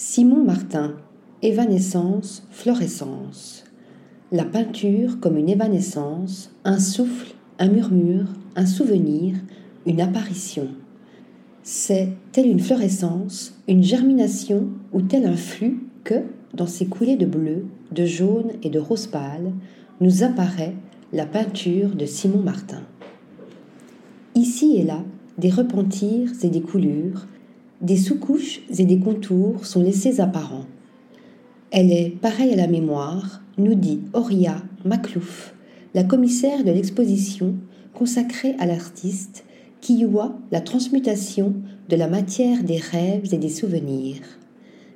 Simon Martin, Évanescence, Florescence. La peinture comme une évanescence, un souffle, un murmure, un souvenir, une apparition. C'est telle une florescence, une germination ou tel un flux que, dans ces coulées de bleu, de jaune et de rose pâle, nous apparaît la peinture de Simon Martin. Ici et là, des repentirs et des coulures, des sous-couches et des contours sont laissés apparents. Elle est pareille à la mémoire, nous dit Auria Maclouf, la commissaire de l'exposition consacrée à l'artiste qui voit la transmutation de la matière des rêves et des souvenirs.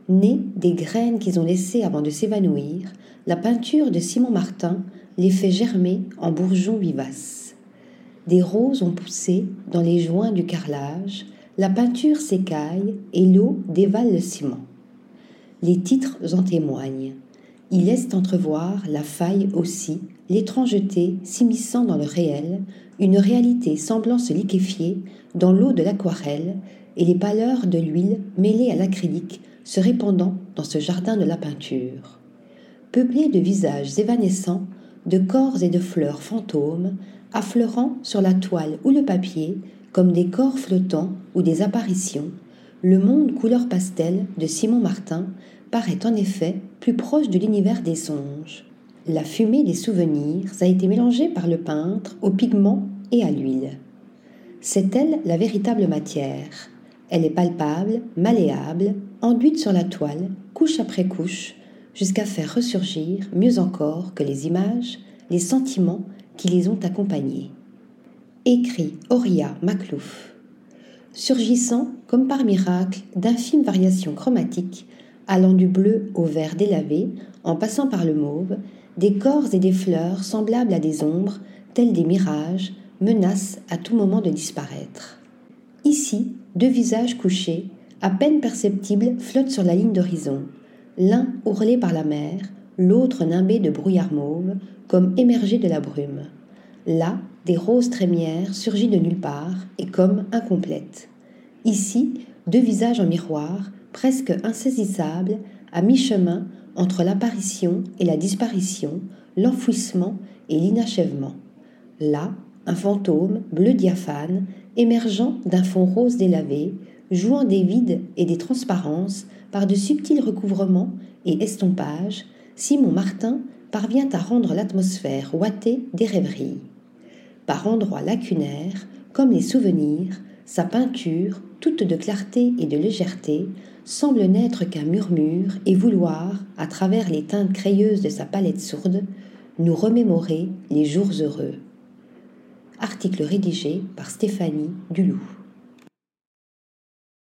Née des graines qu'ils ont laissées avant de s'évanouir, la peinture de Simon Martin les fait germer en bourgeons vivaces. Des roses ont poussé dans les joints du carrelage, la peinture s'écaille et l'eau dévale le ciment. Les titres en témoignent. Ils laissent entrevoir la faille aussi, l'étrangeté s'immisçant dans le réel, une réalité semblant se liquéfier dans l'eau de l'aquarelle et les pâleurs de l'huile mêlées à l'acrylique se répandant dans ce jardin de la peinture. Peuplé de visages évanescents, de corps et de fleurs fantômes, affleurant sur la toile ou le papier comme des corps flottants ou des apparitions, le monde couleur pastel de Simon Martin paraît en effet plus proche de l'univers des songes. La fumée des souvenirs a été mélangée par le peintre aux pigments et à l'huile. C'est elle la véritable matière. Elle est palpable, malléable, enduite sur la toile, couche après couche, jusqu'à faire ressurgir, mieux encore que les images, les sentiments qui les ont accompagnés. Écrit Auria Maclouf. Surgissant, comme par miracle, d'infimes variations chromatiques, allant du bleu au vert délavé, en passant par le mauve, des corps et des fleurs semblables à des ombres, tels des mirages, menacent à tout moment de disparaître. Ici, deux visages couchés, à peine perceptibles, flottent sur la ligne d'horizon, l'un ourlé par la mer, l'autre nimbé de brouillard mauve, comme émergé de la brume. Là, des roses trémières surgissent de nulle part et comme incomplètes. Ici, deux visages en miroir, presque insaisissables, à mi-chemin entre l'apparition et la disparition, l'enfouissement et l'inachèvement. Là, un fantôme bleu diaphane, émergeant d'un fond rose délavé, jouant des vides et des transparences par de subtils recouvrements et estompages, Simon Martin parvient à rendre l'atmosphère ouatée des rêveries. Par endroits lacunaires, comme les souvenirs, sa peinture, toute de clarté et de légèreté, semble n'être qu'un murmure et vouloir, à travers les teintes crayeuses de sa palette sourde, nous remémorer les jours heureux. Article rédigé par Stéphanie Duloup.